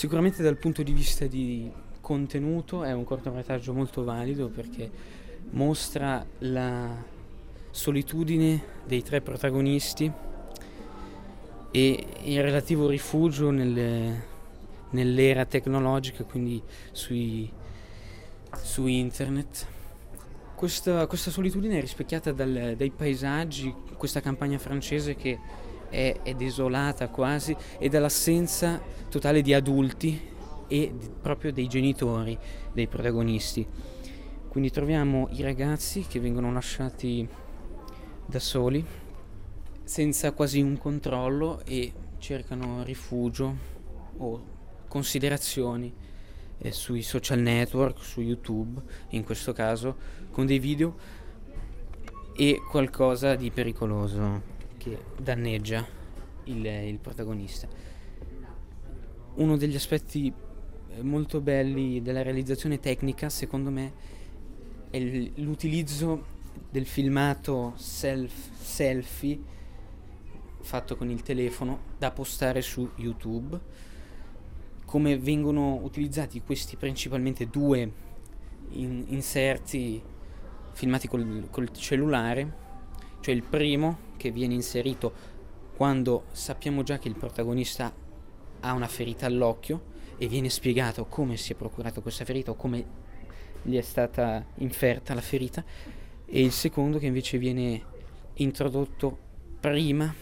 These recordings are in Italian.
Sicuramente dal punto di vista di contenuto è un cortometraggio molto valido perché mostra la solitudine dei tre protagonisti e il relativo rifugio nelle, nell'era tecnologica, quindi sui, su internet. Questa, questa, solitudine è rispecchiata dal, dai paesaggi, questa campagna francese che è, è, desolata quasi e dall'assenza totale di adulti e proprio dei genitori dei protagonisti. Quindi troviamo i ragazzi che vengono lasciati da soli, senza quasi un controllo e cercano rifugio o considerazioni eh, sui social network, su YouTube in questo caso, con dei video e qualcosa di pericoloso che danneggia il, il protagonista. Uno degli aspetti eh, molto belli della realizzazione tecnica, secondo me, è l'utilizzo del filmato self, selfie fatto con il telefono da postare su YouTube. Come vengono utilizzati questi principalmente due in, inserti filmati col, col cellulare, cioè il primo che viene inserito quando sappiamo già che il protagonista ha una ferita all'occhio e viene spiegato come si è procurato questa ferita o come gli è stata inferta la ferita e il secondo che invece viene introdotto prima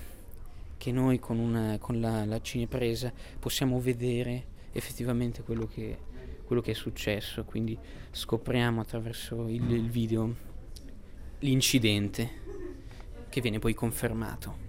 che noi con, una, con la, la cinepresa possiamo vedere effettivamente quello che, quello che, è successo, quindi scopriamo attraverso il, il video l'incidente che viene poi confermato.